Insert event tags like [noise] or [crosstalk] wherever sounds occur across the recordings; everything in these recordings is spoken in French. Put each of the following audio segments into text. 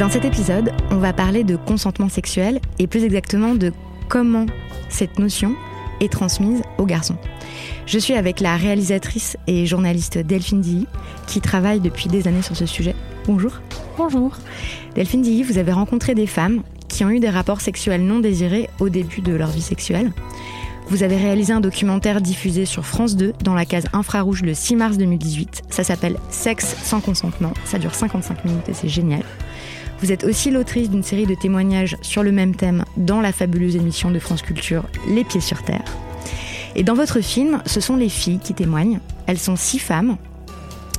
Dans cet épisode, on va parler de consentement sexuel et plus exactement de comment cette notion est transmise aux garçons. Je suis avec la réalisatrice et journaliste Delphine Dilly qui travaille depuis des années sur ce sujet. Bonjour. Bonjour. Delphine Dilly, vous avez rencontré des femmes qui ont eu des rapports sexuels non désirés au début de leur vie sexuelle. Vous avez réalisé un documentaire diffusé sur France 2 dans la case infrarouge le 6 mars 2018. Ça s'appelle Sexe sans consentement. Ça dure 55 minutes et c'est génial. Vous êtes aussi l'autrice d'une série de témoignages sur le même thème dans la fabuleuse émission de France Culture Les Pieds sur Terre. Et dans votre film, ce sont les filles qui témoignent. Elles sont six femmes.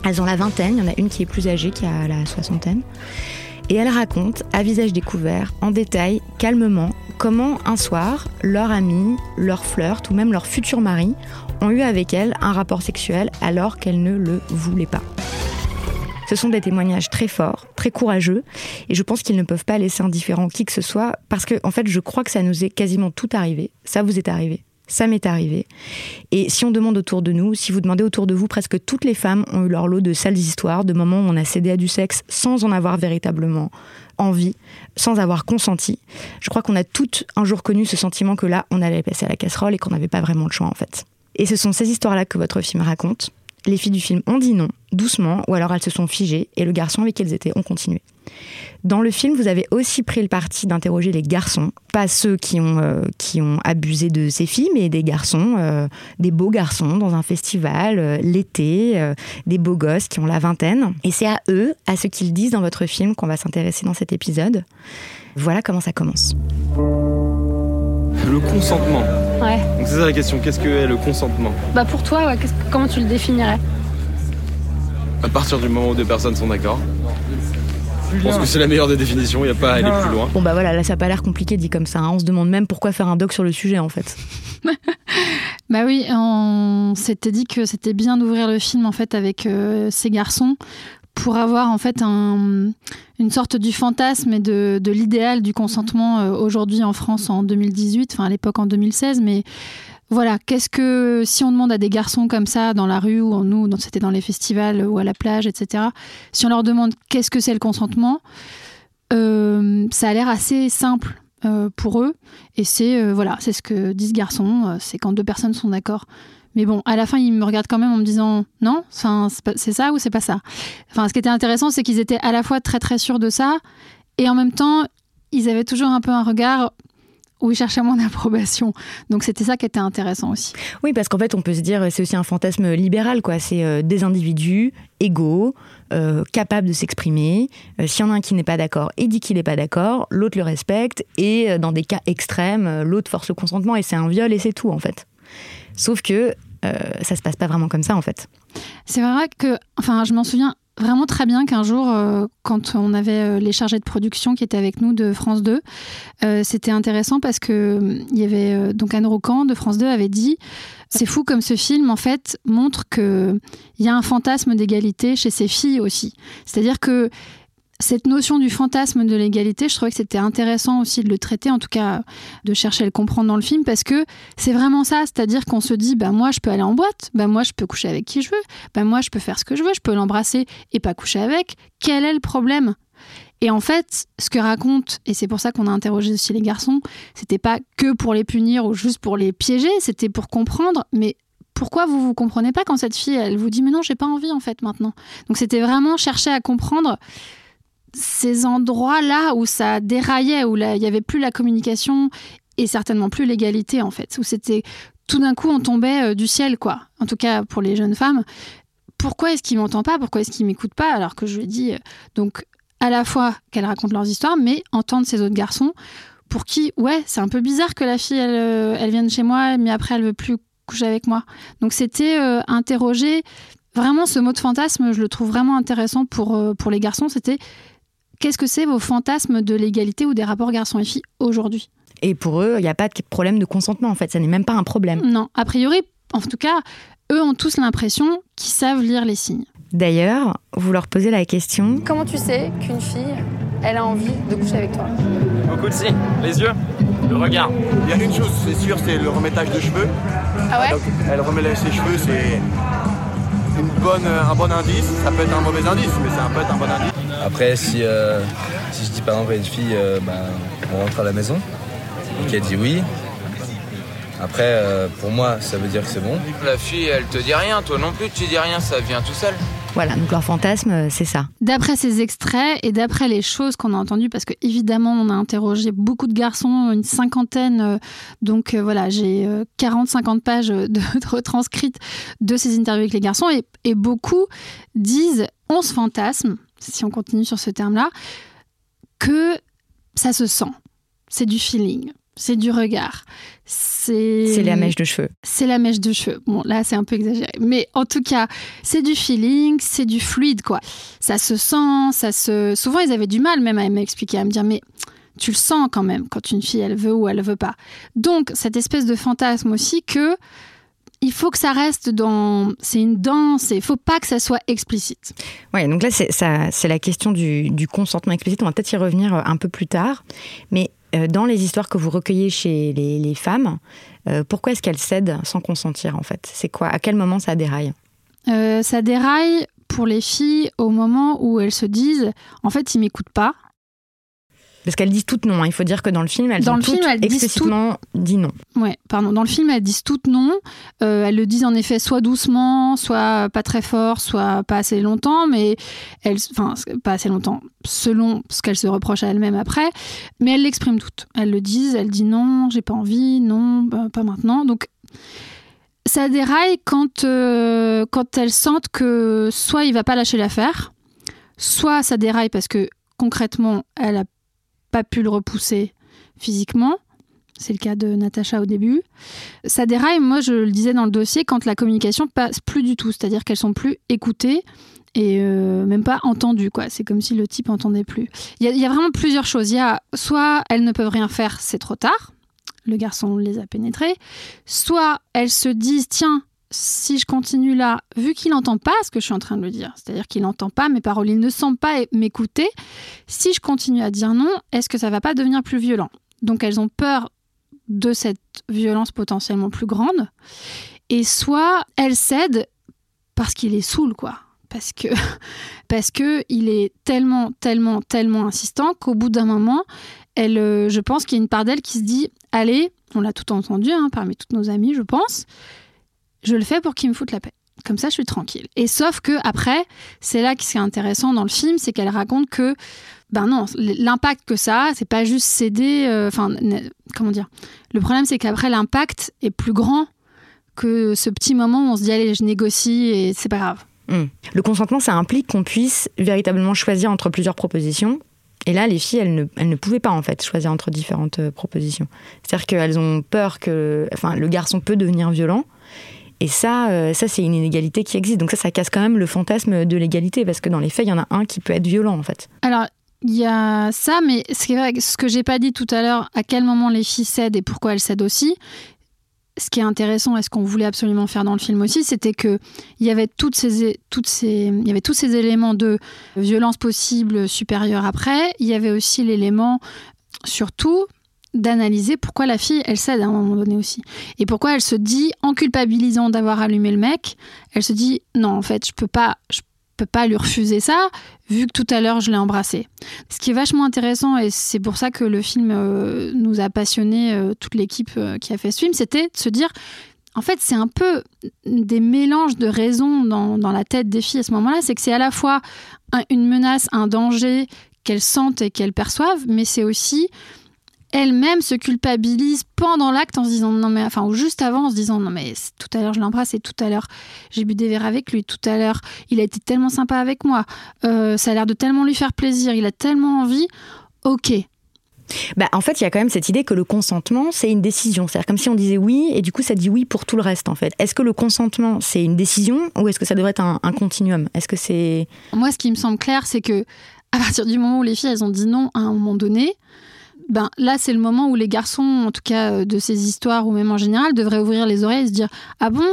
Elles ont la vingtaine, il y en a une qui est plus âgée, qui a la soixantaine. Et elles racontent, à visage découvert, en détail, calmement, comment un soir, leur ami, leur flirt ou même leur futur mari ont eu avec elles un rapport sexuel alors qu'elles ne le voulaient pas. Ce sont des témoignages très forts, très courageux, et je pense qu'ils ne peuvent pas laisser indifférent qui que ce soit, parce que, en fait, je crois que ça nous est quasiment tout arrivé. Ça vous est arrivé. Ça m'est arrivé. Et si on demande autour de nous, si vous demandez autour de vous, presque toutes les femmes ont eu leur lot de sales histoires, de moments où on a cédé à du sexe sans en avoir véritablement envie, sans avoir consenti. Je crois qu'on a toutes un jour connu ce sentiment que là, on allait passer à la casserole et qu'on n'avait pas vraiment le choix en fait. Et ce sont ces histoires-là que votre film raconte. Les filles du film ont dit non, doucement, ou alors elles se sont figées, et le garçon avec qui elles étaient ont continué. Dans le film, vous avez aussi pris le parti d'interroger les garçons, pas ceux qui ont, euh, qui ont abusé de ces filles, mais des garçons, euh, des beaux garçons dans un festival, euh, l'été, des beaux gosses qui ont la vingtaine. Et c'est à eux, à ce qu'ils disent dans votre film, qu'on va s'intéresser dans cet épisode. Voilà comment ça commence. Le consentement. Ouais. Donc c'est ça la question, qu'est-ce que est le consentement Bah pour toi, ouais, qu'est-ce- comment tu le définirais À partir du moment où deux personnes sont d'accord. Je pense que c'est la meilleure des définitions, il n'y a pas à aller plus loin. Bon bah voilà, là ça a pas l'air compliqué dit comme ça. hein. On se demande même pourquoi faire un doc sur le sujet en fait. [laughs] Bah oui, on s'était dit que c'était bien d'ouvrir le film en fait avec euh, ces garçons pour avoir en fait un- une sorte du fantasme et de, l'idéal du consentement euh, aujourd'hui en France en 2018, enfin à l'époque en 2016, mais voilà, qu'est-ce que si on demande à des garçons comme ça dans la rue ou en nous, c'était dans les festivals ou à la plage, etc. Si on leur demande qu'est-ce que c'est le consentement, euh, ça a l'air assez simple euh, pour eux. Et c'est voilà, c'est ce que disent garçons, c'est quand deux personnes sont d'accord. Mais bon, à la fin, ils me regardent quand même en me disant non, c'est ça ou c'est pas ça? Enfin, ce qui était intéressant, c'est qu'ils étaient à la fois très très sûrs de ça et en même temps, ils avaient toujours un peu un regard où ils cherchaient mon [laughs] approbation. Donc c'était ça qui était intéressant aussi. Oui, parce qu'en fait, on peut se dire, c'est aussi un fantasme libéral, quoi. C'est euh, des individus égaux, euh, capables de s'exprimer. Euh, S'il y en a un qui n'est pas d'accord et dit qu'il n'est pas d'accord, l'autre le respecte. Et dans des cas extrêmes, l'autre force le consentement et c'est un viol et c'est tout, en fait. Sauf que euh, ça se passe pas vraiment comme ça, en fait. C'est vrai que, enfin, je m'en souviens vraiment très bien qu'un jour, euh, quand on avait euh, les chargés de production qui étaient avec nous de France 2, euh, c'était intéressant parce que il y avait donc Anne Rocan de France 2 avait dit c'est fou comme ce film en fait montre que il y a un fantasme d'égalité chez ces filles aussi. C'est-à-dire que cette notion du fantasme de l'égalité, je trouvais que c'était intéressant aussi de le traiter, en tout cas de chercher à le comprendre dans le film, parce que c'est vraiment ça, c'est-à-dire qu'on se dit, bah moi je peux aller en boîte, bah moi je peux coucher avec qui je veux, bah moi je peux faire ce que je veux, je peux l'embrasser et pas coucher avec. Quel est le problème? Et en fait, ce que raconte, et c'est pour ça qu'on a interrogé aussi les garçons, c'était pas que pour les punir ou juste pour les piéger, c'était pour comprendre, mais pourquoi vous vous comprenez pas quand cette fille, elle vous dit, mais non, j'ai pas envie en fait maintenant? Donc c'était vraiment chercher à comprendre ces endroits-là où ça déraillait, où il n'y avait plus la communication et certainement plus l'égalité, en fait, où c'était tout d'un coup on tombait euh, du ciel, quoi. En tout cas pour les jeunes femmes. Pourquoi est-ce qu'il m'entend pas? Pourquoi est-ce qu'il m'écoute pas? Alors que je lui ai dit, euh, donc à la fois qu'elles racontent leurs histoires, mais entendre ces autres garçons pour qui, ouais, c'est un peu bizarre que la fille, elle, euh, elle vienne chez moi, mais après elle veut plus coucher avec moi. Donc c'était interroger. Vraiment, ce mot de fantasme, je le trouve vraiment intéressant pour, pour les garçons. C'était Qu'est-ce que c'est vos fantasmes de l'égalité ou des rapports garçons et filles aujourd'hui? Et pour eux, il n'y a pas de problème de consentement, en fait. Ça n'est même pas un problème. Non, a priori, en tout cas, eux ont tous l'impression qu'ils savent lire les signes. D'ailleurs, vous leur posez la question Comment tu sais qu'une fille, elle a envie de coucher avec toi? Beaucoup de signes. Les yeux, le regard. Il y a une chose, c'est sûr, c'est le remettage de cheveux. Ah ouais? Elle remet ses cheveux, c'est une bonne, un bon indice. Ça peut être un mauvais indice, mais ça peut être un bon indice. Après, si, euh, si je dis par exemple à une fille, euh, bah, on rentre à la maison, et qu'elle dit oui, après, euh, pour moi, ça veut dire que c'est bon. La fille, elle te dit rien, toi non plus, tu dis rien, ça vient tout seul. Voilà, donc leur fantasme, c'est ça. D'après ces extraits et d'après les choses qu'on a entendues, parce que évidemment, on a interrogé beaucoup de garçons, une cinquantaine, donc voilà, j'ai 40-50 pages de, retranscrites de ces interviews avec les garçons, et, et beaucoup disent on se fantasme, si on continue sur ce terme-là, que ça se sent. C'est du feeling, c'est du regard. C'est la mèche de cheveux. C'est la mèche de cheveux. Bon, là, c'est un peu exagéré. Mais en tout cas, c'est du feeling, c'est du fluide, quoi. Ça se sent, ça se. Souvent, ils avaient du mal même à m'expliquer, à me dire, mais tu le sens quand même quand une fille, elle veut ou elle veut pas. Donc, cette espèce de fantasme aussi que il faut que ça reste dans. C'est une danse et il faut pas que ça soit explicite. Oui, donc là, c'est la question du, consentement explicite. On va peut-être y revenir euh, un peu plus tard. Mais dans les histoires que vous recueillez chez les, femmes, euh, pourquoi est-ce qu'elles cèdent sans consentir, en fait? C'est quoi? À quel moment ça déraille? Ça déraille pour les filles au moment où elles se disent en fait, ils m'écoutent pas. Parce qu'elles disent toutes non. Hein. Il faut dire que dans le film, elles dans ont le film, elles explicitement dit non. Ouais, pardon. Dans le film, elles disent toutes non. Euh, elles le disent en effet soit doucement, soit pas très fort, soit pas assez longtemps, mais elles, enfin, pas assez longtemps, selon ce qu'elles se reprochent à elles-mêmes après. Mais elles l'expriment toutes. Elles le disent. Elles disent non, j'ai pas envie, non, bah, pas maintenant. Donc ça déraille quand euh, quand elles sentent que soit il va pas lâcher l'affaire, soit ça déraille parce que concrètement, elle a pas pu le repousser physiquement. C'est le cas de Natacha au début. Ça déraille, moi je le disais dans le dossier, quand la communication passe plus du tout, c'est-à-dire qu'elles sont plus écoutées et euh, même pas entendues. Quoi. C'est comme si le type entendait plus. Il y, a vraiment plusieurs choses. Il y a soit elles ne peuvent rien faire, c'est trop tard, le garçon les a pénétrées, soit elles se disent tiens, si je continue là, vu qu'il n'entend pas ce que je suis en train de lui dire, c'est-à-dire qu'il n'entend pas mes paroles, il ne sent pas m'écouter, si je continue à dire non, est-ce que ça va pas devenir plus violent? Donc elles ont peur de cette violence potentiellement plus grande, et soit elles cèdent parce qu'il est saoul, quoi. Parce que, [laughs] parce que il est tellement, tellement, tellement insistant qu'au bout d'un moment, elle, euh, je pense qu'il y a une part d'elle qui se dit Allez, on l'a tout entendu hein, parmi toutes nos amies, je pense je le fais pour qu'il me foute la paix. Comme ça, je suis tranquille. Et sauf que après, c'est là qui est intéressant dans le film, c'est qu'elle raconte que, ben non, l'impact que ça c'est pas juste céder. Euh, enfin, comment dire? Le problème, c'est qu'après, l'impact est plus grand que ce petit moment où on se dit allez, je négocie et c'est pas grave. Hmm. Le consentement, ça implique qu'on puisse véritablement choisir entre plusieurs propositions. Et là, les filles, elles ne, elles ne pouvaient pas en fait choisir entre différentes euh, propositions. C'est-à-dire qu'elles ont peur que, enfin, le garçon peut devenir violent Et ça, euh, ça c'est une inégalité qui existe. Donc ça, ça casse quand même le fantasme de l'égalité, parce que dans les faits, il y en a un qui peut être violent, en fait. Alors, il y a ça, mais ce, qui est vrai, ce que j'ai pas dit tout à l'heure, à quel moment les filles cèdent et pourquoi elles cèdent aussi, ce qui est intéressant et ce qu'on voulait absolument faire dans le film aussi, c'était que il y toutes ces, y avait tous ces éléments de violence possible supérieure après. Il y avait aussi l'élément, surtout, d'analyser pourquoi la fille, elle cède à un moment donné aussi. Et pourquoi elle se dit, en culpabilisant d'avoir allumé le mec, elle se dit, non, en fait, je peux pas, je peux pas lui refuser ça, vu que tout à l'heure, je l'ai embrassé. Ce qui est vachement intéressant, et c'est pour ça que le film euh, nous a passionné, euh, toute l'équipe euh, qui a fait ce film, c'était de se dire, en fait, c'est un peu des mélanges de raisons dans, dans la tête des filles à ce moment-là. C'est que c'est à la fois un- une menace, un danger qu'elles sentent et qu'elles perçoivent, mais c'est aussi elles-mêmes se culpabilisent pendant l'acte en se disant non mais enfin ou juste avant en se disant non mais tout à l'heure je l'embrasse et tout à l'heure j'ai bu des verres avec lui tout à l'heure il a été tellement sympa avec moi Euh, ça a l'air de tellement lui faire plaisir il a tellement envie ok Bah, en fait, il y a quand même cette idée que le consentement, c'est une décision. C'est-à-dire comme si on disait oui, et du coup, ça dit oui pour tout le reste, en fait. Est-ce que le consentement, c'est une décision, ou est-ce que ça devrait être un, un continuum? Est-ce que c'est... Moi, ce qui me semble clair, c'est que à partir du moment où les filles elles ont dit non à un moment donné, ben là c'est le moment où les garçons, en tout cas euh, de ces histoires ou même en général, devraient ouvrir les oreilles et se dire ah bon?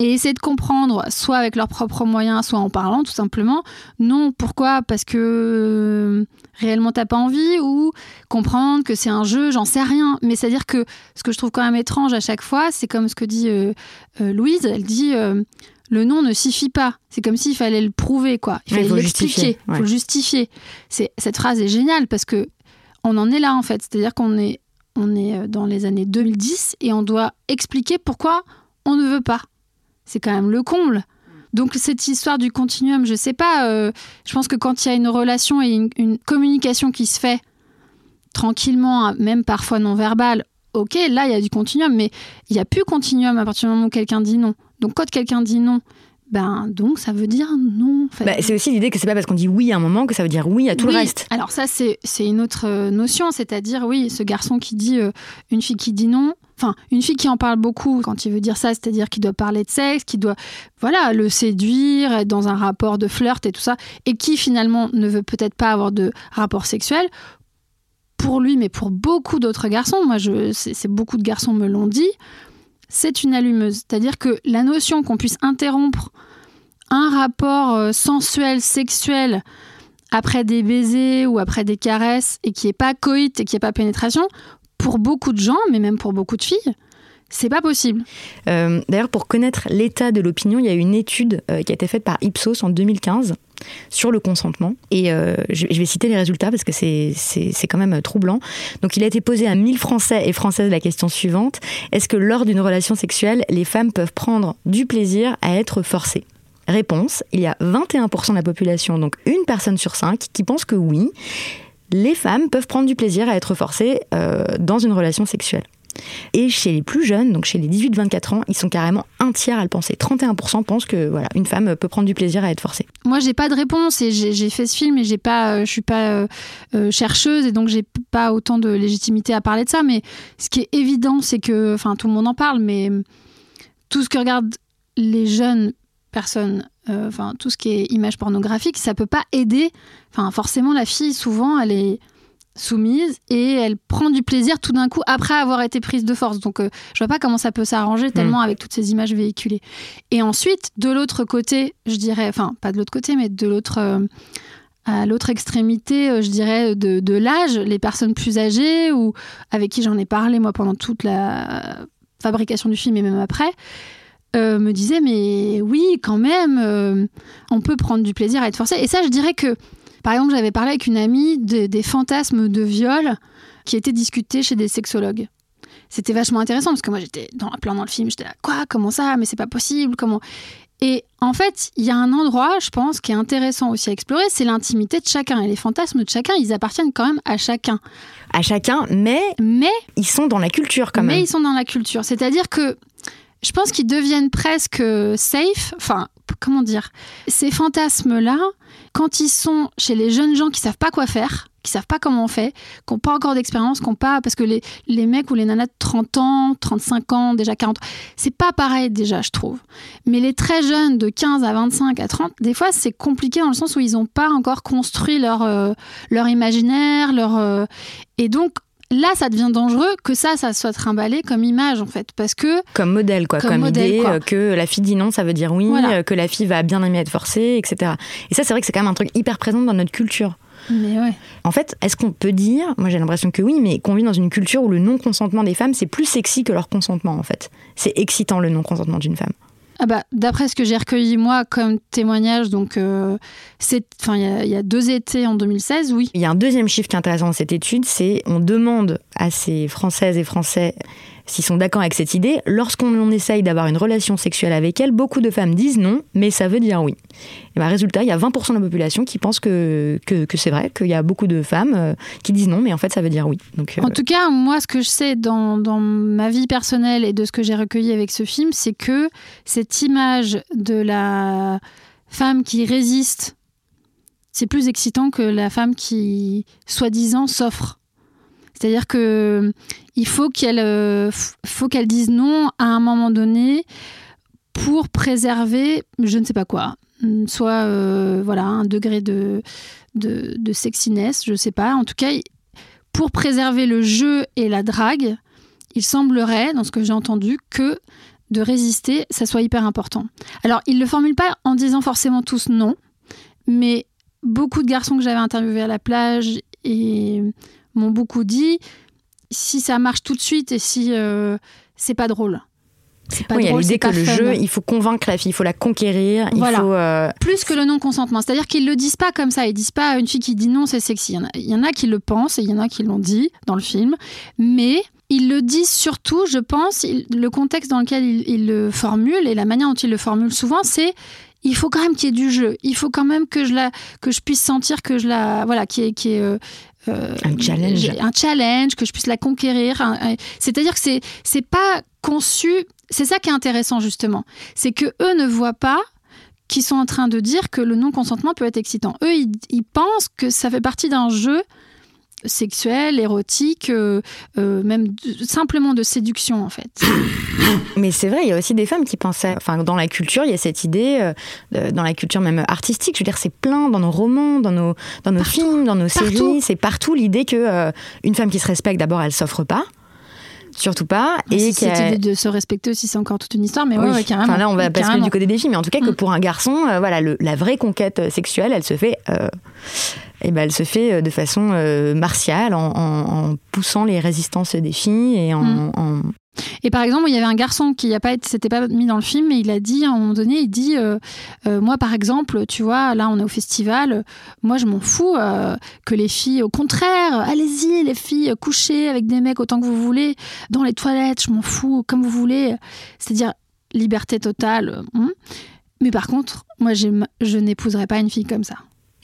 Et essayer de comprendre, soit avec leurs propres moyens, soit en parlant tout simplement. Non, pourquoi? Parce que euh, réellement t'as pas envie? Ou comprendre que c'est un jeu, j'en sais rien. Mais c'est-à-dire que ce que je trouve quand même étrange à chaque fois, c'est comme ce que dit euh, euh, Louise, elle dit le non ne suffit pas. C'est comme s'il fallait le prouver, quoi. Il fallait faut l'expliquer, justifier, il faut le justifier. C'est, cette phrase est géniale parce que on en est là, en fait. C'est-à-dire qu'on est, on est euh, dans les années 2010 et on doit expliquer pourquoi on ne veut pas. C'est quand même le comble. Donc cette histoire du continuum, je sais pas. euh, je pense que quand il y a une relation et une, une communication qui se fait tranquillement, hein, même parfois non verbale, ok, là il y a du continuum, mais il y a plus continuum à partir du moment où quelqu'un dit non. Donc quand quelqu'un dit non, ben donc ça veut dire non. en fait. Bah, c'est aussi l'idée que c'est pas parce qu'on dit oui à un moment que ça veut dire oui à tout Oui. le reste. Alors ça, c'est une autre euh, notion, c'est-à-dire, oui, ce garçon qui dit, euh, une fille qui dit non, enfin, une fille qui en parle beaucoup quand il veut dire ça, c'est-à-dire qu'il doit parler de sexe, qui doit, voilà, le séduire, être dans un rapport de flirt et tout ça, et qui finalement ne veut peut-être pas avoir de rapport sexuel, pour lui, mais pour beaucoup d'autres garçons, moi, je, c'est beaucoup de garçons me l'ont dit, c'est une allumeuse. C'est-à-dire que la notion qu'on puisse interrompre un rapport euh, sensuel, sexuel, après des baisers ou après des caresses, et qui est pas coït et qui est pas pénétration, pour beaucoup de gens, mais même pour beaucoup de filles, c'est pas possible. Euh, D'ailleurs, pour connaître l'état de l'opinion, il y a une étude euh, qui a été faite par Ipsos en 2015 sur le consentement. Et euh, je, vais citer les résultats parce que c'est quand même troublant. Donc, il a été posé à 1000 Français et Françaises la question suivante. Est-ce que lors d'une relation sexuelle, les femmes peuvent prendre du plaisir à être forcées? Réponse, il y a 21% de la population, donc une personne sur cinq, qui pense que oui, les femmes peuvent prendre du plaisir à être forcées dans une relation sexuelle. Et chez les plus jeunes, donc chez les 18-24 ans, ils sont carrément un tiers à le penser. 31% pensent que voilà, une femme peut prendre du plaisir à être forcée. Moi, j'ai pas de réponse j'ai fait ce film et j'ai pas, euh, je suis pas euh, euh, chercheuse et donc j'ai pas autant de légitimité à parler de ça. Mais ce qui est évident, c'est que, enfin, tout le monde en parle, mais tout ce que regardent les jeunes personnes, enfin, tout ce qui est image pornographique, ça peut pas aider. Enfin, forcément, la fille, souvent, elle est soumise et elle prend du plaisir tout d'un coup après avoir été prise de force. Donc, euh, je vois pas comment ça peut s'arranger tellement avec toutes ces images véhiculées. Et ensuite, de l'autre côté, je dirais, enfin, pas de l'autre côté, mais de l'autre. euh, à l'autre extrémité, euh, je dirais, de, de l'âge, les personnes plus âgées ou avec qui j'en ai parlé, moi, pendant toute la fabrication du film et même après, euh, me disaient, mais oui, quand même, on peut prendre du plaisir à être forcé. Et ça, je dirais que, par exemple, j'avais parlé avec une amie de- des fantasmes de viol qui étaient discutés chez des sexologues. C'était vachement intéressant parce que moi, j'étais dans, plein dans le film, j'étais là, quoi, comment ça, mais c'est pas possible, comment? Et en fait, il y a un endroit, je pense, qui est intéressant aussi à explorer, c'est l'intimité de chacun. Et les fantasmes de chacun, ils appartiennent quand même à chacun. À chacun, mais, Mais, ils sont dans la culture quand mais même. ils sont dans la culture. C'est-à-dire que je pense qu'ils deviennent presque safe. Enfin, comment dire Ces fantasmes-là, quand ils sont chez les jeunes gens qui savent pas quoi faire, qui savent pas comment on fait, qui n'ont pas encore d'expérience, qui pas. Parce que les, les mecs ou les nanas de 30 ans, 35 ans, déjà 40, c'est pas pareil déjà, je trouve. Mais les très jeunes de 15 à 25 à 30, des fois, c'est compliqué dans le sens où ils n'ont pas encore construit leur, euh, leur imaginaire, leur. euh, et donc, là, ça devient dangereux que ça, ça soit trimballé comme image, en fait. Parce que. Comme modèle, quoi. Comme Comme, modèle, idée quoi. euh, que la fille dit non, ça veut dire oui, Voilà. euh, que la fille va bien aimer être forcée, etc. Et ça, c'est vrai que c'est quand même un truc hyper présent dans notre culture. Mais ouais. En fait, est-ce qu'on peut dire, moi j'ai l'impression que oui, mais qu'on vit dans une culture où le non-consentement des femmes, c'est plus sexy que leur consentement, en fait. C'est excitant le non-consentement d'une femme. Ah bah, D'après ce que j'ai recueilli moi comme témoignage, donc euh, il y, y a deux étés en 2016, oui. Il y a un deuxième chiffre qui est intéressant dans cette étude, c'est on demande à ces Françaises et Français s'ils sont d'accord avec cette idée. Lorsqu'on essaye d'avoir une relation sexuelle avec elles, beaucoup de femmes disent non, mais ça veut dire oui. Et ben, résultat, il y a 20% de la population qui pense que, que, que c'est vrai, qu'il y a beaucoup de femmes euh, qui disent non, mais en fait ça veut dire oui. Donc, euh, En tout cas, moi, ce que je sais dans, dans ma vie personnelle et de ce que j'ai recueilli avec ce film, c'est que cette image de la femme qui résiste, c'est plus excitant que la femme qui, soi-disant, s'offre. C'est-à-dire que il faut qu'elle euh, faut qu'elle dise non à un moment donné pour préserver, je ne sais pas quoi, soit euh, voilà un degré de, de sexiness, je sais pas. En tout cas, pour préserver le jeu et la drague, il semblerait, dans ce que j'ai entendu, que de résister, ça soit hyper important. Alors, ne le formulent pas en disant forcément tous non, mais beaucoup de garçons que j'avais interviewés à la plage et m'ont beaucoup dit si ça marche tout de suite et si euh, c'est pas drôle. C'est pas oui, il y a drôle, l'idée que le fun. jeu, il faut convaincre la fille, il faut la conquérir, il faut. euh, Plus que le non-consentement. C'est-à-dire qu'ils le disent pas comme ça. Ils disent pas à une fille qui dit non, c'est sexy. Il y en a, il y en a qui le pensent et il y en a qui l'ont dit dans le film. Mais ils le disent surtout, je pense, il- le contexte dans lequel ils, le formulent et la manière dont ils le formulent souvent, c'est il faut quand même qu'il y ait du jeu. Il faut quand même que je, la, que je puisse sentir que je la. Voilà, y ait. qu'il y ait, euh, Un challenge. j'ai- Un challenge, que je puisse la conquérir. C'est-à-dire que c'est c'est pas conçu. C'est ça qui est intéressant, justement. C'est que eux ne voient pas qui sont en train de dire que le non-consentement peut être excitant. Eux, ils, ils pensent que ça fait partie d'un jeu sexuel, érotique, euh, euh, même de- simplement de séduction en fait. [coughs] Mais c'est vrai, il y a aussi des femmes qui pensaient. Enfin, dans la culture, il y a cette idée, euh, dans la culture même artistique. Je veux dire, c'est plein dans nos romans, dans nos, dans nos films, dans nos Partout. séries. C'est partout l'idée que une femme qui se respecte, d'abord, elle s'offre pas. Surtout pas. Et Et si idée de se respecter aussi, c'est encore toute une histoire, mais ouais, Oui. ouais, carrément. Enfin là, on va passer Carrément. du côté des filles, mais en tout cas que Mm. pour un garçon, euh, voilà, le- la vraie conquête sexuelle, elle se fait, euh, eh ben, elle se fait euh, de façon euh, martiale, en, en- en poussant les résistances des filles et en, Mm. en- Et par exemple, il y avait un garçon qui n'a pas été, s'était pas mis dans le film, mais il a dit à un moment donné, il dit, euh, euh, moi par exemple, tu vois, là on est au festival, moi je m'en fous euh, que les filles, au contraire, allez-y les filles, couchez avec des mecs autant que vous voulez, dans les toilettes, je m'en fous, comme vous voulez, c'est-à-dire liberté totale. hum. Mais par contre, moi je n'épouserai pas une fille comme ça.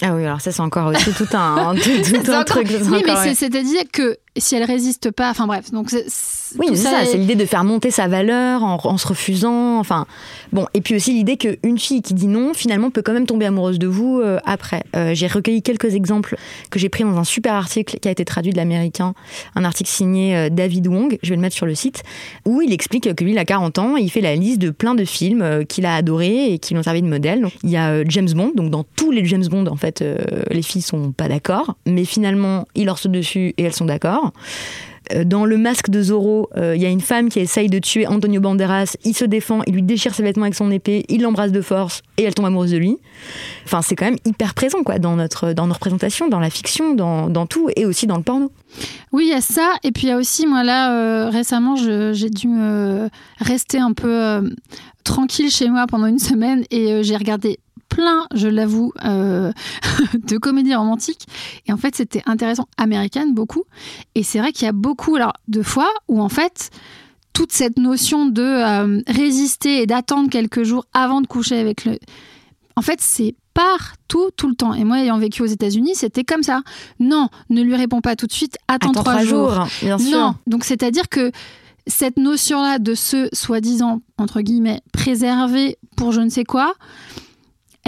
Ah oui, alors ça c'est encore aussi tout un, [laughs] tout, tout un truc. Oui, mais ouais. c'est-à-dire que si elle résiste pas, enfin bref, donc c'est- c'est- Oui, tout c'est ça, est- c'est l'idée de faire monter sa valeur en, en se refusant. Enfin, bon, et puis aussi l'idée qu'une fille qui dit non, finalement, peut quand même tomber amoureuse de vous euh, après. Euh, j'ai recueilli quelques exemples que j'ai pris dans un super article qui a été traduit de l'américain, un article signé euh, David Wong, je vais le mettre sur le site, où il explique que lui, il a 40 ans et il fait la liste de plein de films qu'il a adorés et qui l'ont servi de modèle. Donc, il y a James Bond, donc dans tous les James Bond, en fait, les filles sont pas d'accord, mais finalement, il leur saute dessus et elles sont d'accord. Euh, Dans le masque de Zorro, euh, il y a une femme qui essaye de tuer Antonio Banderas. Il se défend, il lui déchire ses vêtements avec son épée, il l'embrasse de force et elle tombe amoureuse de lui. Enfin, c'est quand même hyper présent quoi dans notre dans nos représentations, dans la fiction, dans, dans tout et aussi dans le porno. Oui, il y a ça. Et puis il y a aussi, moi là, euh, récemment, j'ai dû me rester un peu tranquille chez moi pendant une semaine et j'ai regardé plein, je l'avoue, euh, [laughs] de comédies romantiques. Et en fait, c'était intéressant, américaine beaucoup. Et c'est vrai qu'il y a beaucoup alors, de fois où en fait, toute cette notion de euh, résister et d'attendre quelques jours avant de coucher avec le... En fait, c'est partout, tout le temps. Et moi, ayant vécu aux États-Unis, c'était comme ça. Non, ne lui réponds pas tout de suite, attends, Attends trois, trois jours. jours, bien sûr. Non, donc c'est-à-dire que cette notion-là de se, soi-disant, entre guillemets, préserver pour je ne sais quoi,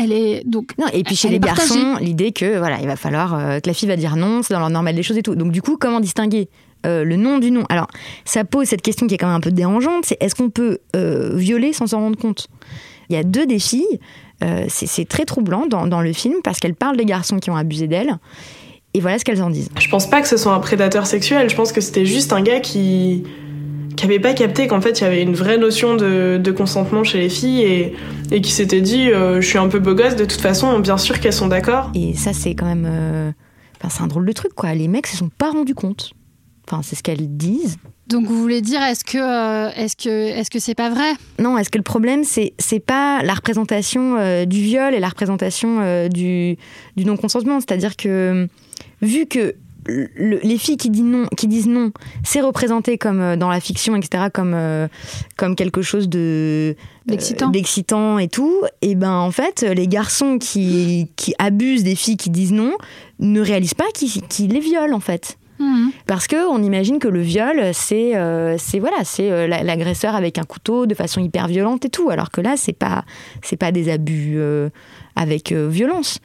elle est donc. Non, et puis chez les garçons, l'idée que voilà, il va falloir euh, que la fille va dire non, c'est dans leur normal des choses et tout. Donc du coup, comment distinguer euh, le non du non Alors, ça pose cette question qui est quand même un peu dérangeante, c'est est-ce qu'on peut euh, violer sans s'en rendre compte? Il y a deux des filles, euh, c'est c'est très troublant dans, dans le film parce qu'elles parlent des garçons qui ont abusé d'elles. Et voilà ce qu'elles en disent. Je pense pas que ce soit un prédateur sexuel, je pense que c'était juste un gars qui qui avait pas capté qu'en fait il y avait une vraie notion de, de consentement chez les filles et, et qui s'était dit euh, je suis un peu beau gosse de toute façon bien sûr qu'elles sont d'accord Et ça, c'est quand même. euh, enfin, c'est un drôle de truc, quoi. Les mecs se sont pas rendus compte. Enfin, c'est ce qu'elles disent. Donc vous voulez dire est-ce que euh, est-ce que est-ce que c'est pas vrai? Non, est-ce que le problème, c'est c'est pas la représentation euh, du viol et la représentation euh, du, du non-consentement? C'est-à-dire que, vu que le- les filles qui disent non, qui disent non, c'est représenté comme euh, dans la fiction, etc., comme euh, comme quelque chose de euh, D'excitant. et tout. Et ben en fait, les garçons qui qui abusent des filles qui disent non ne réalisent pas qu'ils les violent en fait. Mhm. Parce que on imagine que le viol, c'est c'est voilà, c'est la- l'agresseur avec un couteau de façon hyper violente et tout. Alors que là, c'est pas c'est pas des abus avec violence.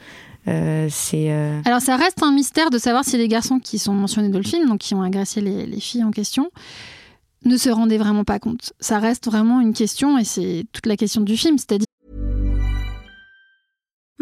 Euh, euh, Alors ça reste un mystère de savoir si les garçons qui sont mentionnés dans le film, donc qui ont agressé les, les filles en question, ne se rendaient vraiment pas compte. Ça reste vraiment une question et c'est toute la question du film, c'est-à-dire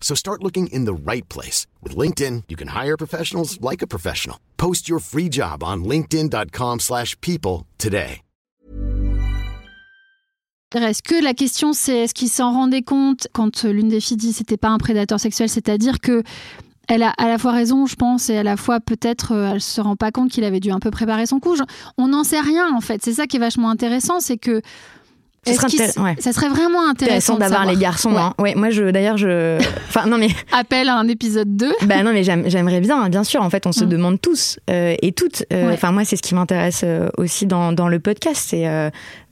So start looking in the right place. With LinkedIn, you can hire professionals like a professional. Post your free job on linkedin.com/people slash people today. Est-ce que la question c'est est-ce qu'ils s'en rendaient compte quand euh, l'une des filles dit c'était pas un prédateur sexuel, c'est-à-dire que elle a à la fois raison, je pense, et à la fois peut-être euh, elle se rend pas compte qu'il avait dû un peu préparer son coup. On n'en sait rien en fait. C'est ça qui est vachement intéressant, c'est que Ce serait ouais. ça serait vraiment intéressant, d'avoir les garçons. Ouais. hein. Ouais, moi je d'ailleurs je enfin non mais [laughs] Appel à un épisode 2. [laughs] bah non mais j'aime- j'aimerais bien hein, bien sûr en fait on se Mm. demande tous euh, et toutes euh, Ouais. enfin moi c'est ce qui m'intéresse euh, aussi dans, dans le podcast c'est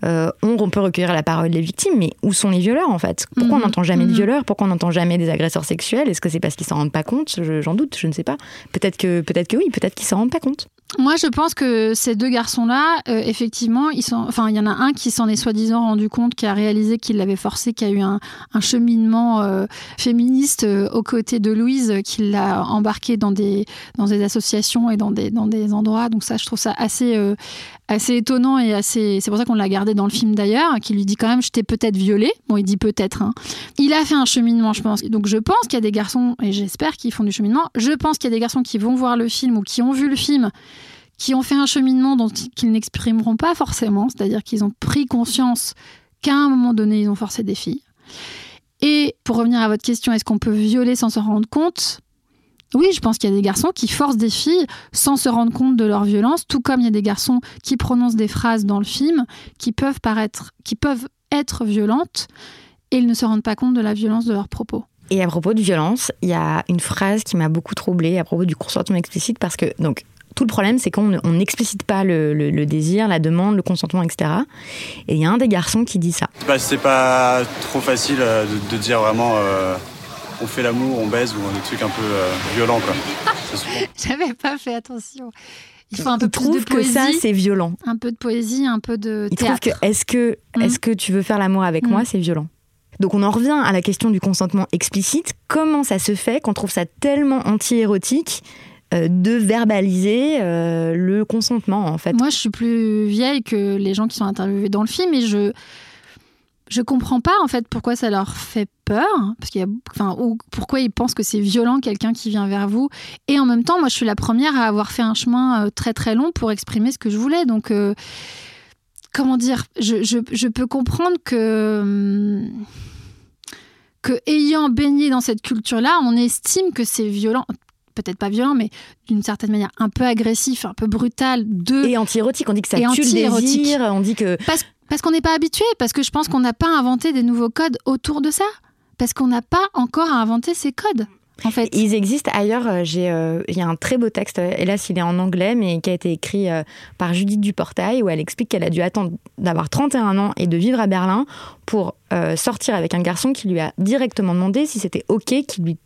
euh, on, peut recueillir la parole des victimes mais où sont les violeurs en fait? Pourquoi Mhm. on n'entend jamais de Mhm. violeurs? Pourquoi on n'entend jamais des agresseurs sexuels? Est-ce que c'est parce qu'ils s'en rendent pas compte? Je- j'en doute je ne sais pas peut-être que peut-être que oui peut-être qu'ils s'en rendent pas compte Moi, je pense que ces deux garçons-là, euh, effectivement, ils sont. Enfin, il y en a un qui s'en est soi-disant rendu compte, qui a réalisé qu'il l'avait forcé, qui a eu un, un cheminement euh, féministe euh, aux côtés de Louise, qui l'a embarqué dans des dans des associations et dans des dans des endroits. Donc ça, je trouve ça assez assez étonnant et assez. C'est pour ça qu'on l'a gardé dans le film d'ailleurs, qui lui dit quand même, je t'ai peut-être violé. Bon, il dit peut-être. hein. Il a fait un cheminement, je pense. Donc je pense qu'il y a des garçons et j'espère qu'ils font du cheminement. Je pense qu'il y a des garçons qui vont voir le film ou qui ont vu le film qui ont fait un cheminement dont qu'ils n'exprimeront pas forcément, c'est-à-dire qu'ils ont pris conscience qu'à un moment donné, ils ont forcé des filles. Et pour revenir à votre question, est-ce qu'on peut violer sans s'en rendre compte? Oui, je pense qu'il y a des garçons qui forcent des filles sans se rendre compte de leur violence, tout comme il y a des garçons qui prononcent des phrases dans le film qui peuvent paraître, qui peuvent être violentes et ils ne se rendent pas compte de la violence de leurs propos. Et à propos de violence, il y a une phrase qui m'a beaucoup troublée à propos du consentement explicite parce que donc tout le problème c'est qu'on ne- on n'explicite pas le, le- le désir, la demande, le consentement, etc. Et il y a un des garçons qui dit ça. Bah, c'est pas trop facile euh, de, de dire vraiment euh, on fait l'amour, on baise ou des trucs un peu euh, violents quoi. C'est souvent- [laughs] J'avais pas fait attention. Il faut un peu Il plus trouve de que poésie. ça c'est violent. Un peu de poésie, un peu de Il trouve théâtre. que est-ce que est-ce que tu veux faire l'amour avec Mm. moi, c'est violent. Donc on en revient à la question du consentement explicite. Comment ça se fait qu'on trouve ça tellement anti-érotique euh, de verbaliser euh, le consentement en fait? Moi, je suis plus vieille que les gens qui sont interviewés dans le film et je. Je comprends pas en fait pourquoi ça leur fait peur, parce qu'il y a, enfin, ou pourquoi ils pensent que c'est violent quelqu'un qui vient vers vous. Et en même temps, moi, je suis la première à avoir fait un chemin euh, très très long pour exprimer ce que je voulais. Donc, euh, comment dire, je, je, je, peux comprendre que hum, que ayant baigné dans cette culture-là, on estime que c'est violent peut-être pas violent, mais d'une certaine manière un peu agressif, un peu brutal. De... Et anti-érotique, on dit que ça tue le désir, on dit que... Parce, parce qu'on n'est pas habitué, parce que je pense qu'on n'a pas inventé des nouveaux codes autour de ça, parce qu'on n'a pas encore inventé ces codes. En fait. Ils existent ailleurs. Euh, euh, il y a un très beau texte, hélas il est en anglais, mais qui a été écrit euh, par Judith Duportail, où elle explique qu'elle a dû attendre d'avoir 31 ans et de vivre à Berlin pour sortir avec un garçon qui lui a directement demandé si c'était OK qu'il lui,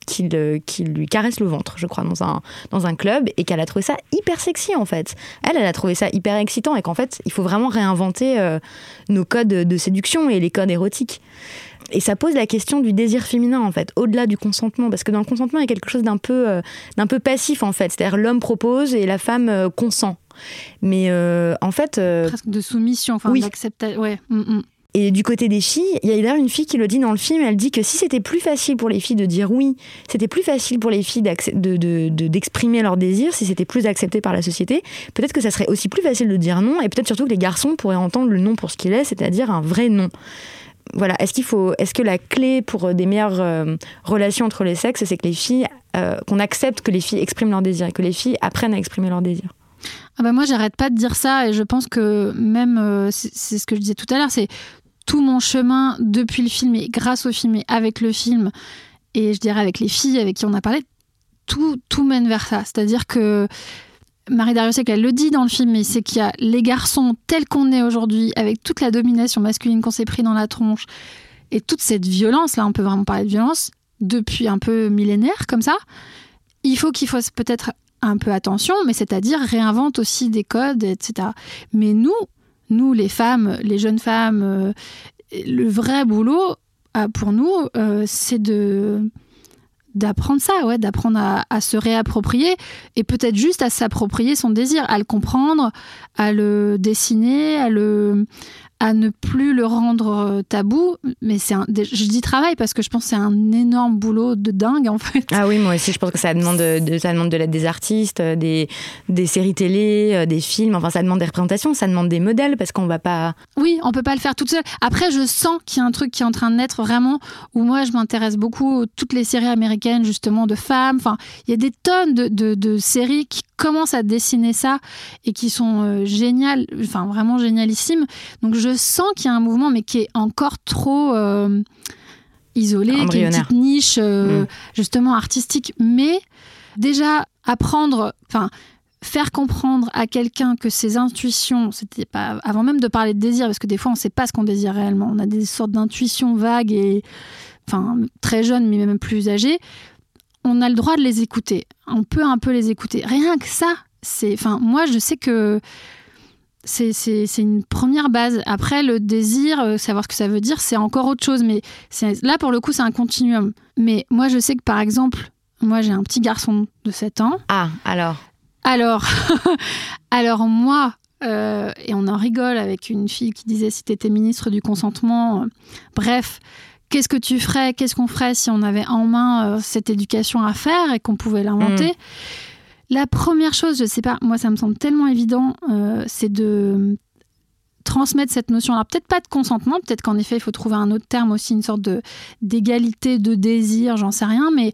lui caresse le ventre, je crois, dans un, dans un club, et qu'elle a trouvé ça hyper sexy en fait. Elle, elle a trouvé ça hyper excitant, et qu'en fait, il faut vraiment réinventer nos codes de séduction et les codes érotiques. Et ça pose la question du désir féminin, en fait, au-delà du consentement. Parce que dans le consentement, il y a quelque chose d'un peu, euh, d'un peu passif, en fait. C'est-à-dire l'homme propose et la femme euh, consent. Mais euh, en fait. Presque de soumission, enfin, oui. d'acceptation. Ouais. Mm, mm. Et du côté des filles, il y a d'ailleurs une fille qui le dit dans le film, elle dit que si c'était plus facile pour les filles de dire oui, c'était plus facile pour les filles d'exprimer de, de, leur désir, si c'était plus accepté par la société, peut-être que ça serait aussi plus facile de dire non, et peut-être surtout que les garçons pourraient entendre le non pour ce qu'il est, c'est-à-dire un vrai non voilà, est-ce qu'il faut, est-ce que la clé pour euh, des meilleures euh, relations entre les sexes, c'est que les filles, euh, qu'on accepte que les filles expriment leur désir et que les filles apprennent à exprimer leur désir ah bah moi, j'arrête pas de dire ça et je pense que même, c'est ce que je disais tout à l'heure, c'est tout mon chemin depuis le film et grâce au film et avec le film et je dirais avec les filles avec qui on a parlé, tout, tout mène vers ça. C'est-à-dire que Marie Dariussec, elle le dit dans le film, mais c'est qu'il y a les garçons tels qu'on est aujourd'hui, avec toute la domination masculine qu'on s'est pris dans la tronche, et toute cette violence, là on peut vraiment parler de violence, depuis un peu millénaire comme ça, il faut qu'il fasse peut-être un peu attention, mais c'est-à-dire réinvente aussi des codes, etc. Mais nous, nous les femmes, les jeunes femmes, euh, le vrai boulot, euh, pour nous, euh, c'est de d'apprendre ça, ouais, d'apprendre à, se réapproprier et peut-être juste à s'approprier son désir, à le comprendre, à le dessiner, à le, à ne plus le rendre euh, tabou. Mais c'est je dis travail parce que je pense que c'est un énorme boulot de dingue en fait. Ah oui, moi aussi, je pense que ça demande de, ça demande de l'aide des artistes, euh, des, des séries télé, euh, des films. Enfin, ça demande des représentations, ça demande des modèles parce qu'on va pas. Oui, on peut pas le faire toute seule. Après, je sens qu'il y a un truc qui est en train de naître vraiment où moi, je m'intéresse beaucoup aux toutes les séries américaines justement de femmes. Enfin, il y a des tonnes de, de, de séries qui commencent à dessiner ça et qui sont géniales, enfin vraiment génialissimes. Donc je sens qu'il y a un mouvement, mais qui est encore trop euh, isolé, qui est une petite niche euh, mm. justement artistique. Mais déjà apprendre, enfin faire comprendre à quelqu'un que ses intuitions, c'était pas avant même de parler de désir, parce que des fois on ne sait pas ce qu'on désire réellement. On a des sortes d'intuitions vagues et enfin très jeunes, mais même plus âgées. On a le droit de les écouter. On peut un peu les écouter. Rien que ça, c'est, enfin moi je sais que c'est une première base. Après, le désir, euh, savoir ce que ça veut dire, c'est encore autre chose. Mais là, pour le coup, c'est un continuum. Mais moi, je sais que, par exemple, moi, j'ai un petit garçon de 7 ans. Ah, alors? Alors, [laughs] alors moi, euh, et on en rigole avec une fille qui disait si tu étais ministre du consentement, euh, bref, qu'est-ce que tu ferais, qu'est-ce qu'on ferait si on avait en main cette éducation à faire et qu'on pouvait l'inventer? Mmh. La première chose, je sais pas, moi ça me semble tellement évident, euh, c'est de transmettre cette notion. Alors peut-être pas de consentement, peut-être qu'en effet il faut trouver un autre terme aussi, une sorte de d'égalité, de désir, j'en sais rien, mais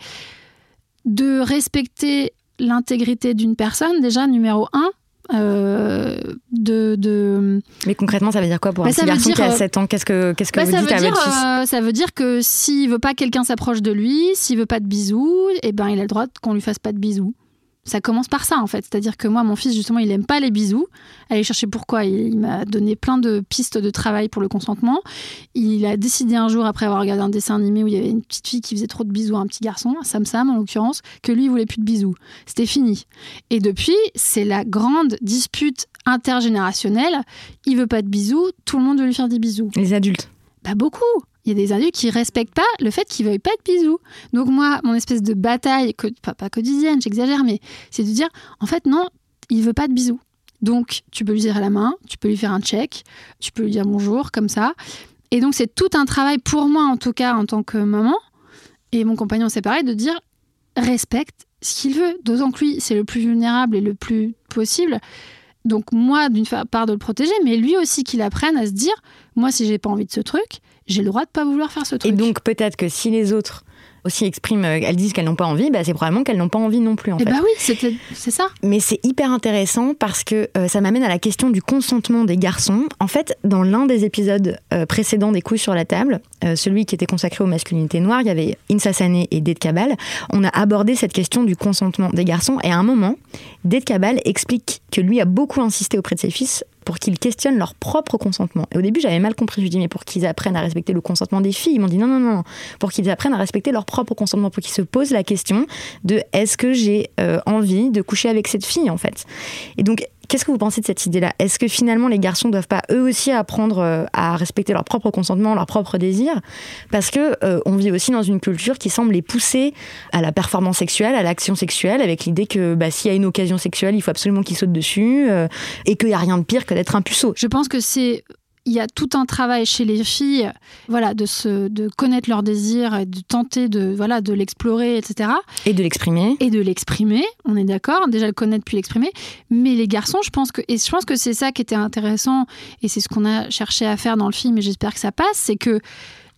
de respecter l'intégrité d'une personne, déjà numéro un. Euh, de, Mais concrètement, ça veut dire quoi pour bah, un petit garçon qui a 7 ans? Qu'est-ce que, qu'est-ce que bah, vous dites à votre fils euh, Ça veut dire que s'il veut pas que quelqu'un s'approche de lui, s'il veut pas de bisous, eh ben, il a le droit qu'on lui fasse pas de bisous ça commence par ça en fait. C'est-à-dire que moi, mon fils, justement, il aime pas les bisous. Allez chercher pourquoi. Il, m'a donné plein de pistes de travail pour le consentement. Il a décidé un jour, après avoir regardé un dessin animé où il y avait une petite fille qui faisait trop de bisous à un petit garçon, Sam Sam en l'occurrence, que lui, il voulait plus de bisous. C'était fini. Et depuis, c'est la grande dispute intergénérationnelle. Il veut pas de bisous, tout le monde veut lui faire des bisous. Les adultes Pas beaucoup il y a des adultes qui respectent pas le fait qu'ils veuillent pas de bisous. Donc moi, mon espèce de bataille, pas, pas quotidienne, j'exagère, mais c'est de dire, en fait, non, il veut pas de bisous. Donc tu peux lui à la main, tu peux lui faire un check, tu peux lui dire bonjour comme ça. Et donc c'est tout un travail pour moi en tout cas en tant que maman et mon compagnon c'est pareil de dire respecte ce qu'il veut. D'autant que lui c'est le plus vulnérable et le plus possible. Donc moi d'une part de le protéger, mais lui aussi qu'il apprenne à se dire moi si j'ai pas envie de ce truc, j'ai le droit de pas vouloir faire ce truc. Et donc peut-être que si les autres aussi expriment, euh, elles disent qu'elles n'ont pas envie, bah, c'est probablement qu'elles n'ont pas envie non plus. En Eh fait. bah oui, c'est ça. Mais c'est hyper intéressant parce que euh, ça m'amène à la question du consentement des garçons. En fait, dans l'un des épisodes euh, précédents des couilles sur la table, euh, celui qui était consacré aux masculinités noires, il y avait Insa Sané et Dede Kabal. On a abordé cette question du consentement des garçons et à un moment, Dede Kabal explique que lui a beaucoup insisté auprès de ses fils pour qu'ils questionnent leur propre consentement. Et au début, j'avais mal compris. Je lui dis, mais pour qu'ils apprennent à respecter le consentement des filles. Ils m'ont dit, non, non, non, pour qu'ils apprennent à respecter leur propre consentement, pour qu'ils se posent la question de est-ce que j'ai euh, envie de coucher avec cette fille, en fait? Et donc, Qu'est-ce que vous pensez de cette idée-là? Est-ce que finalement les garçons doivent pas eux aussi apprendre euh, à respecter leur propre consentement, leur propre désir? Parce que euh, on vit aussi dans une culture qui semble les pousser à la performance sexuelle, à l'action sexuelle, avec l'idée que bah, s'il y a une occasion sexuelle, il faut absolument qu'ils sautent dessus euh, et qu'il n'y a rien de pire que d'être un puceau. Je pense que c'est il y a tout un travail chez les filles, voilà, de se, de connaître leurs désirs et de tenter de, voilà, de l'explorer, etc. Et de l'exprimer. Et de l'exprimer. On est d'accord. Déjà le connaître puis l'exprimer. Mais les garçons, je pense que, et je pense que c'est ça qui était intéressant et c'est ce qu'on a cherché à faire dans le film et j'espère que ça passe, c'est que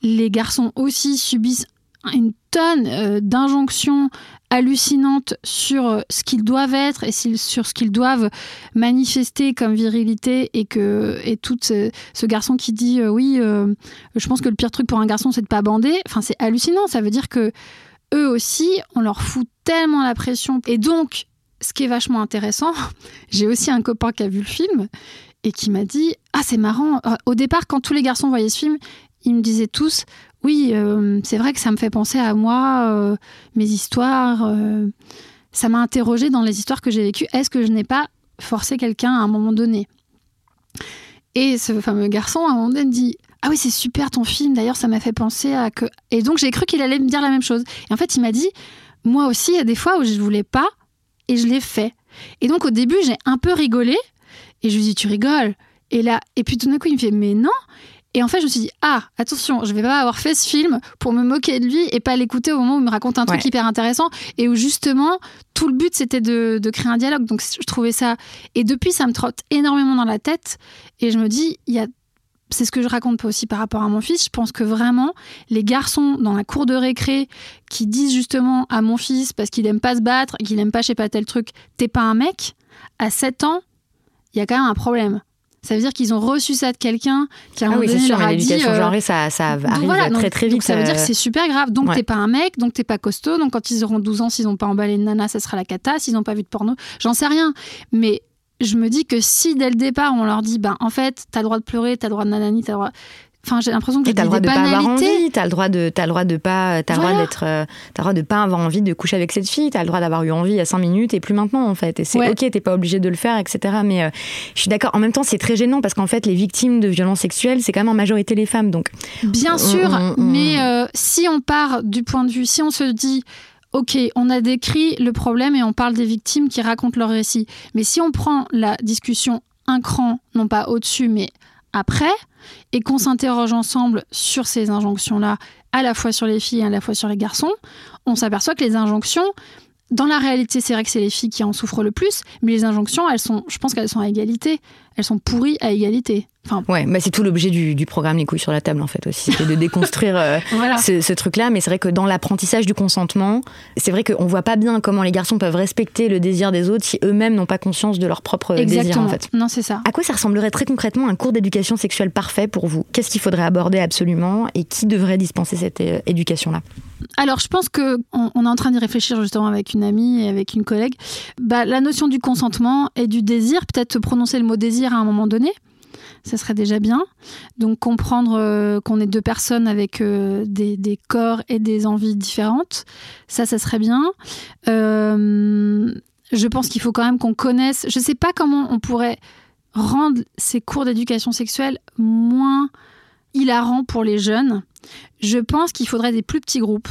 les garçons aussi subissent une tonne euh, d'injonctions hallucinantes sur euh, ce qu'ils doivent être et sur ce qu'ils doivent manifester comme virilité et que et tout ce, ce garçon qui dit euh, oui euh, je pense que le pire truc pour un garçon c'est de pas bander. Enfin c'est hallucinant. Ça veut dire que eux aussi on leur fout tellement la pression. Et donc ce qui est vachement intéressant [laughs] j'ai aussi un copain qui a vu le film et qui m'a dit ah c'est marrant. Au départ quand tous les garçons voyaient ce film ils me disaient tous oui, euh, c'est vrai que ça me fait penser à moi, euh, mes histoires. Euh, ça m'a interrogé dans les histoires que j'ai vécues. Est-ce que je n'ai pas forcé quelqu'un à un moment donné? Et ce fameux garçon, à un moment donné, dit Ah oui, c'est super ton film. D'ailleurs, ça m'a fait penser à que. Et donc, j'ai cru qu'il allait me dire la même chose. Et en fait, il m'a dit Moi aussi, il y a des fois où je ne voulais pas et je l'ai fait. Et donc, au début, j'ai un peu rigolé. Et je lui dis Tu rigoles? Et là, et puis tout d'un coup, il me fait Mais non et en fait, je me suis dit, ah, attention, je vais pas avoir fait ce film pour me moquer de lui et pas l'écouter au moment où il me raconte un truc Ouais. hyper intéressant et où justement, tout le but, c'était de, de créer un dialogue. Donc, je trouvais ça. Et depuis, ça me trotte énormément dans la tête. Et je me dis, il y a. C'est ce que je raconte aussi par rapport à mon fils. Je pense que vraiment, les garçons dans la cour de récré qui disent justement à mon fils, parce qu'il aime pas se battre, qu'il aime pas, je sais pas, tel truc, t'es pas un mec, à 7 ans, il y a quand même un problème. Ça veut dire qu'ils ont reçu ça de quelqu'un qui un Ah oui, c'est sûr, leur a dit. euh, genrée, ça, ça donc arrive voilà, très donc- très vite. Donc ça veut dire que euh, c'est super grave. Donc ouais. t'es pas un mec, donc t'es pas costaud. Donc quand ils auront 12 ans, s'ils n'ont pas emballé une nana, ça sera la cata. S'ils n'ont pas vu de porno, j'en sais rien. Mais je me dis que si dès le départ on leur dit, ben en fait, t'as le droit de pleurer, t'as le droit de nanani, t'as le droit. Enfin, j'ai l'impression que je t'as le droit de pas avoir envie, t'as le droit de, t'as le droit de pas, t'as le droit Voilà. d'être, euh, t'as le droit de pas avoir envie de coucher avec cette fille, t'as le droit d'avoir eu envie il y a cinq minutes et plus maintenant en fait. Et c'est Ouais. ok, t'es pas obligé de le faire, etc. Mais euh, je suis d'accord. En même temps, c'est très gênant parce qu'en fait, les victimes de violences sexuelles, c'est quand même en majorité les femmes. Donc Bien on- sûr, on- on- mais euh, si on part du point de vue, si on se dit, ok, on a décrit le problème et on parle des victimes qui racontent leur récit, mais si on prend la discussion un cran, non pas au-dessus, mais après, et qu'on s'interroge ensemble sur ces injonctions-là, à la fois sur les filles et à la fois sur les garçons, on s'aperçoit que les injonctions, dans la réalité, c'est vrai que c'est les filles qui en souffrent le plus, mais les injonctions, elles sont, je pense qu'elles sont à égalité. Elles sont pourries à égalité. Enfin, ouais, bah c'est tout l'objet du, du programme Les couilles sur la table en fait aussi, c'est de [laughs] déconstruire euh, Voilà. ce, ce truc-là. Mais c'est vrai que dans l'apprentissage du consentement, c'est vrai qu'on voit pas bien comment les garçons peuvent respecter le désir des autres si eux-mêmes n'ont pas conscience de leur propre désir en fait. Non, c'est ça. À quoi ça ressemblerait très concrètement un cours d'éducation sexuelle parfait pour vous? Qu'est-ce qu'il faudrait aborder absolument? Et qui devrait dispenser cette euh, éducation-là? Alors, je pense que on, on est en train d'y réfléchir justement avec une amie et avec une collègue. Bah, la notion du consentement et du désir, peut-être prononcer le mot désir à un moment donné, ça serait déjà bien. Donc, comprendre euh, qu'on est deux personnes avec euh, des, corps et des envies différentes, ça, ça serait bien. Euh, je pense qu'il faut quand même qu'on connaisse. Je ne sais pas comment on pourrait rendre ces cours d'éducation sexuelle moins hilarants pour les jeunes. Je pense qu'il faudrait des plus petits groupes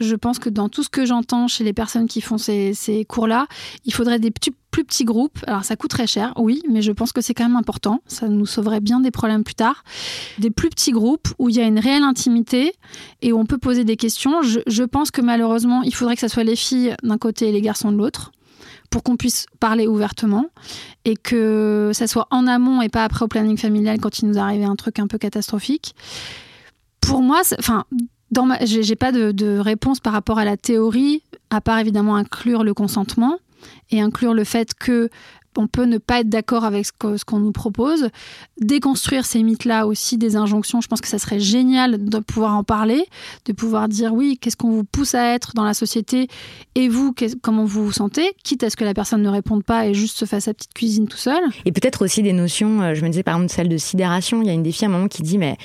je pense que dans tout ce que j'entends chez les personnes qui font ces, cours-là, il faudrait des petits, plus petits groupes. Alors ça coûte très cher, oui, mais je pense que c'est quand même important. Ça nous sauverait bien des problèmes plus tard. Des plus petits groupes où il y a une réelle intimité et où on peut poser des questions. Je, pense que malheureusement, il faudrait que ce soit les filles d'un côté et les garçons de l'autre pour qu'on puisse parler ouvertement et que ça soit en amont et pas après au planning familial quand il nous arrivait un truc un peu catastrophique. Pour moi, enfin, dans ma, j'ai pas de, réponse par rapport à la théorie, à part évidemment inclure le consentement et inclure le fait que on peut ne pas être d'accord avec ce qu'on nous propose, déconstruire ces mythes-là aussi, des injonctions. Je pense que ça serait génial de pouvoir en parler, de pouvoir dire oui, qu'est-ce qu'on vous pousse à être dans la société et vous, comment vous vous sentez, quitte à ce que la personne ne réponde pas et juste se fasse sa petite cuisine tout seul. Et peut-être aussi des notions, euh, je me disais par exemple celle de sidération, il y a une des à un moment qui dit mais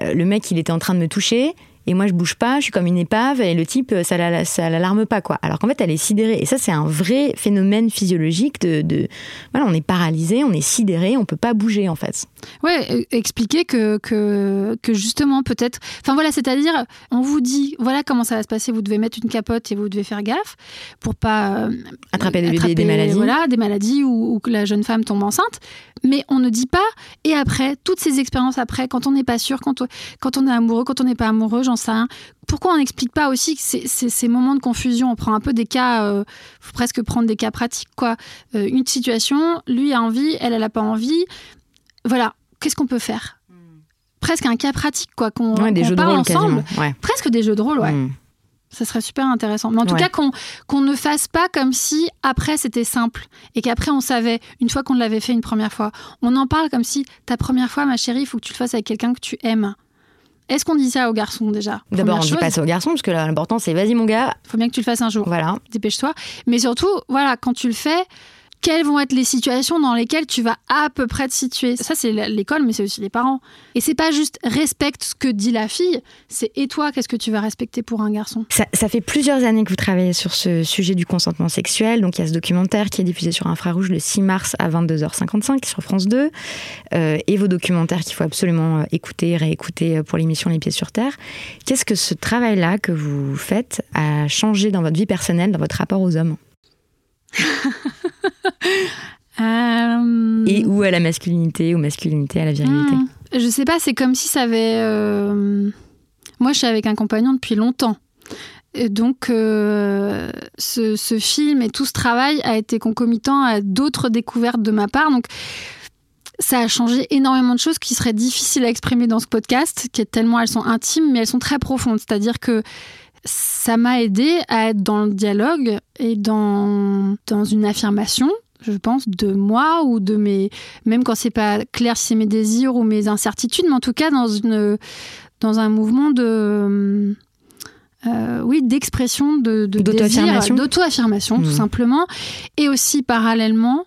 euh, le mec il était en train de me toucher, et moi je bouge pas, je suis comme une épave et le type ça la, ça l'alarme pas quoi. Alors qu'en fait elle est sidérée et ça c'est un vrai phénomène physiologique de, de, voilà on est paralysé, on est sidéré, on peut pas bouger en fait. Ouais, e, expliquer que que, que justement peut-être, enfin voilà c'est-à-dire on vous dit voilà comment ça va se passer, vous devez mettre une capote et vous devez faire gaffe pour pas euh, attraper des maladies, voilà des maladies ou, ou que la jeune femme tombe enceinte, mais on ne dit pas et après toutes ces expériences après quand on n'est pas sûr, quand on, quand on est amoureux, quand on n'est pas amoureux pourquoi on n'explique pas aussi que ces, moments de confusion On prend un peu des cas, euh, faut presque prendre des cas pratiques, quoi. Euh, une situation, lui a envie, elle, elle n'a pas envie. Voilà, qu'est-ce qu'on peut faire? Presque un cas pratique, quoi, qu'on parle ensemble. Presque des jeux de rôle, ouais. Hmm. Ça serait super intéressant. Mais en tout cas, qu'on ne fasse pas comme si après c'était simple et qu'après on savait, une fois qu'on l'avait fait une première fois. On en parle comme si ta première fois, ma chérie, il faut que tu le fasses avec quelqu'un que tu aimes. Est-ce qu'on dit ça aux garçons déjà? D'abord, on dit pas ça aux garçons parce que l'important c'est vas-y mon gars. Faut bien que tu le fasses un jour. Voilà. Dépêche-toi. Mais surtout, voilà, quand tu le fais, quelles vont être les situations dans lesquelles tu vas à peu près te situer. Ça, c'est l'école, mais c'est aussi les parents. Et c'est pas juste respecte ce que dit la fille, c'est et toi, qu'est-ce que tu vas respecter pour un garçon? Ça, ça, fait plusieurs années que vous travaillez sur ce sujet du consentement sexuel. Donc, il y a ce documentaire qui est diffusé sur Infrarouge le 6 mars à 22h55 sur France 2. Euh, et vos documentaires qu'il faut absolument euh, écouter, réécouter euh, pour l'émission Les Pieds sur Terre. Qu'est-ce que ce travail-là que vous faites a changé dans votre vie personnelle, dans votre rapport aux hommes? [laughs] Ou à la masculinité, ou masculinité à la virilité hmm. Je sais pas, c'est comme si ça avait. Euh, moi, je suis avec un compagnon depuis longtemps. Donc, euh, ce, ce, film et tout ce travail a été concomitant à d'autres découvertes de ma part. Donc, ça a changé énormément de choses qui seraient difficiles à exprimer dans ce podcast, qui est tellement elles sont intimes, mais elles sont très profondes. C'est-à-dire que ça m'a aidé à être dans le dialogue et dans, dans une affirmation je pense, de moi ou de mes. Même quand c'est pas clair si c'est mes désirs ou mes incertitudes, mais en tout cas dans, une, dans un mouvement de. Euh, oui, d'expression de, de d'auto-affirmation, d'auto-affirmation tout mmh. simplement, et aussi parallèlement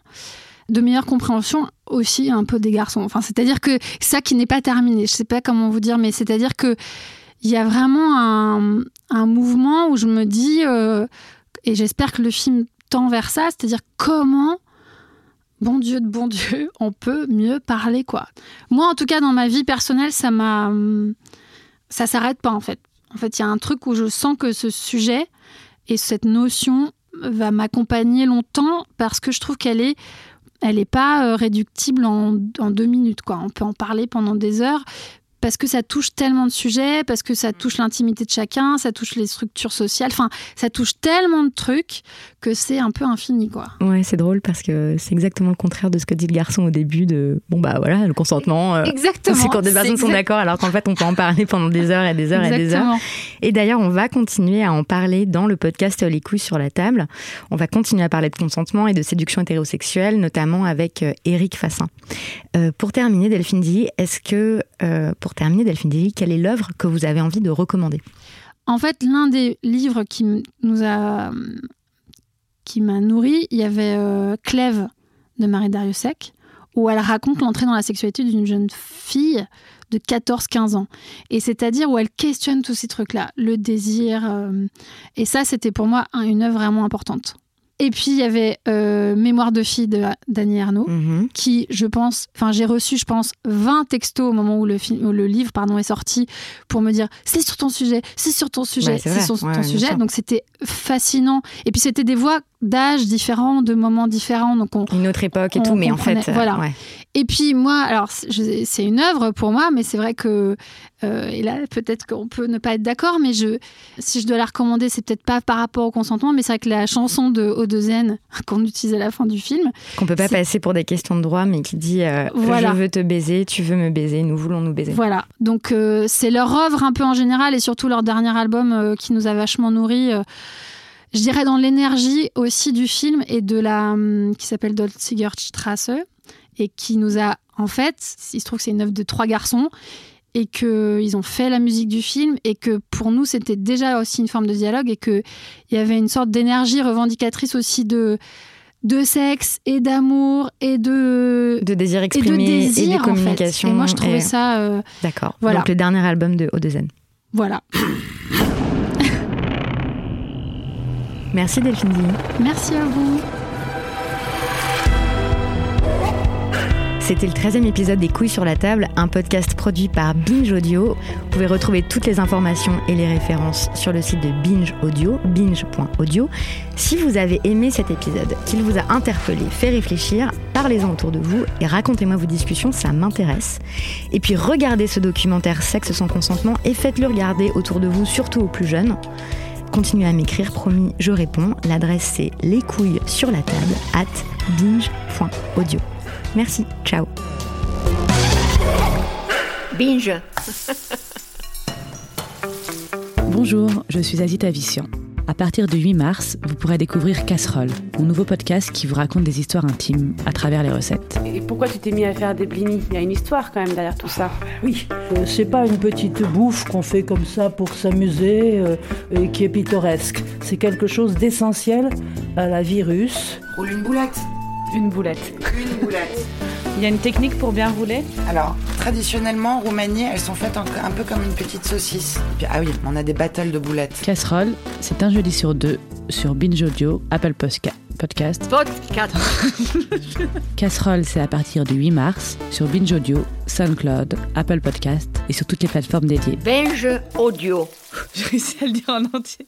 de meilleure compréhension aussi un peu des garçons. Enfin, c'est-à-dire que ça qui n'est pas terminé, je sais pas comment vous dire, mais c'est-à-dire que il y a vraiment un, un mouvement où je me dis, euh, et j'espère que le film tend vers ça, c'est-à-dire comment, bon Dieu de bon Dieu, [laughs] on peut mieux parler, quoi. Moi, en tout cas, dans ma vie personnelle, ça m'a. Ça s'arrête pas, en fait. En fait, il y a un truc où je sens que ce sujet et cette notion va m'accompagner longtemps parce que je trouve qu'elle est elle n'est pas euh, réductible en, en, deux minutes. Quoi. On peut en parler pendant des heures, parce que ça touche tellement de sujets, parce que ça touche l'intimité de chacun, ça touche les structures sociales, enfin, ça touche tellement de trucs que c'est un peu infini, quoi. Ouais, c'est drôle parce que c'est exactement le contraire de ce que dit le garçon au début de bon bah voilà le consentement. Euh, exactement. C'est quand des personnes sont d'accord, alors qu'en fait on peut en parler pendant des heures et des heures et des heures. Et d'ailleurs on va continuer à en parler dans le podcast Les couilles sur la table. On va continuer à parler de consentement et de séduction hétérosexuelle, notamment avec Eric euh, Fassin. Euh, pour terminer, Delphine dit, est-ce que pour terminer, Delphine Dely, quelle est l'œuvre que vous avez envie de recommander? En fait, l'un des livres qui m'a nourri, il y avait euh, Clèves de Marie Dariussec, où elle raconte l'entrée dans la sexualité d'une jeune fille de 14-15 ans. Et c'est-à-dire où elle questionne tous ces trucs-là, le désir. Euh, et ça, c'était pour moi une œuvre vraiment importante. Et puis il y avait euh, Mémoire de fille de Dany Arnaud, Mhm. qui, je pense, enfin j'ai reçu, je pense, 20 textos au moment où le, film, où le livre pardon, est sorti pour me dire c'est sur ton sujet, c'est sur ton sujet, c'est sur Ouais, ton sujet. sûr. Donc c'était fascinant. Et puis c'était des voix d'âge différents, de moments différents. Donc on, Une autre époque et on tout, mais en fait, euh, voilà. ouais. Et puis moi, alors c'est- une œuvre pour moi, mais c'est vrai que euh, et là peut-être qu'on peut ne pas être d'accord, mais je, si je dois la recommander, c'est peut-être pas par rapport au consentement, mais c'est vrai que la chanson de Odezen [laughs] qu'on utilise à la fin du film, Qu'on peut pas passer pour des questions de droit, mais qui dit euh, Voilà. Je veux te baiser, tu veux me baiser, nous voulons nous baiser. Voilà, donc euh, c'est leur œuvre un peu en général et surtout leur dernier album qui nous a vachement nourris. je dirais dans l'énergie aussi du film et de la hum, qui s'appelle Dolziger Strasse et qui nous a en fait, il se trouve que c'est une œuvre de trois garçons et que ils ont fait la musique du film et que pour nous c'était déjà aussi une forme de dialogue et que il y avait une sorte d'énergie revendicatrice aussi de de sexe et d'amour et de De désir et de exprimé et, désir de en fait. communication. Et moi je trouvais et- ça euh, D'accord. Voilà. Donc le dernier album de Odezen. voilà. Merci Delphine. Merci à vous. C'était le 13e épisode des Couilles sur la table, un podcast produit par Binge Audio. Vous pouvez retrouver toutes les informations et les références sur le site de Binge Audio, binge.audio. Si vous avez aimé cet épisode, qu'il vous a interpellé, fait réfléchir, parlez-en autour de vous et racontez-moi vos discussions, ça m'intéresse. Et puis regardez ce documentaire Sexe sans consentement et faites-le regarder autour de vous, surtout aux plus jeunes. Continuez à m'écrire, promis, je réponds. L'adresse c'est les couilles sur la table at binge.audio. Merci, ciao. Binge. Bonjour, je suis Azita Vissian. À partir du 8 mars, vous pourrez découvrir Casserole, mon nouveau podcast qui vous raconte des histoires intimes à travers les recettes. Et pourquoi tu t'es mis à faire des blinis? Il y a une histoire quand même derrière tout ça. Oui, euh, c'est pas une petite bouffe qu'on fait comme ça pour s'amuser euh, et qui est pittoresque. C'est quelque chose d'essentiel à la vie russe. Roule une boulette. Une boulette. Une boulette. Il y a une technique pour bien rouler Alors, traditionnellement, en Roumanie, elles sont faites un peu comme une petite saucisse. Et puis, ah oui, on a des battles de boulettes. Casserole, c'est un jeudi sur deux sur Binge Audio, Apple Posca- Podcast. Podcast. [laughs] Casserole, c'est à partir du 8 mars sur Binge Audio, SoundCloud, Apple Podcast et sur toutes les plateformes dédiées. Binge audio. [laughs] J'ai réussi à le dire en entier.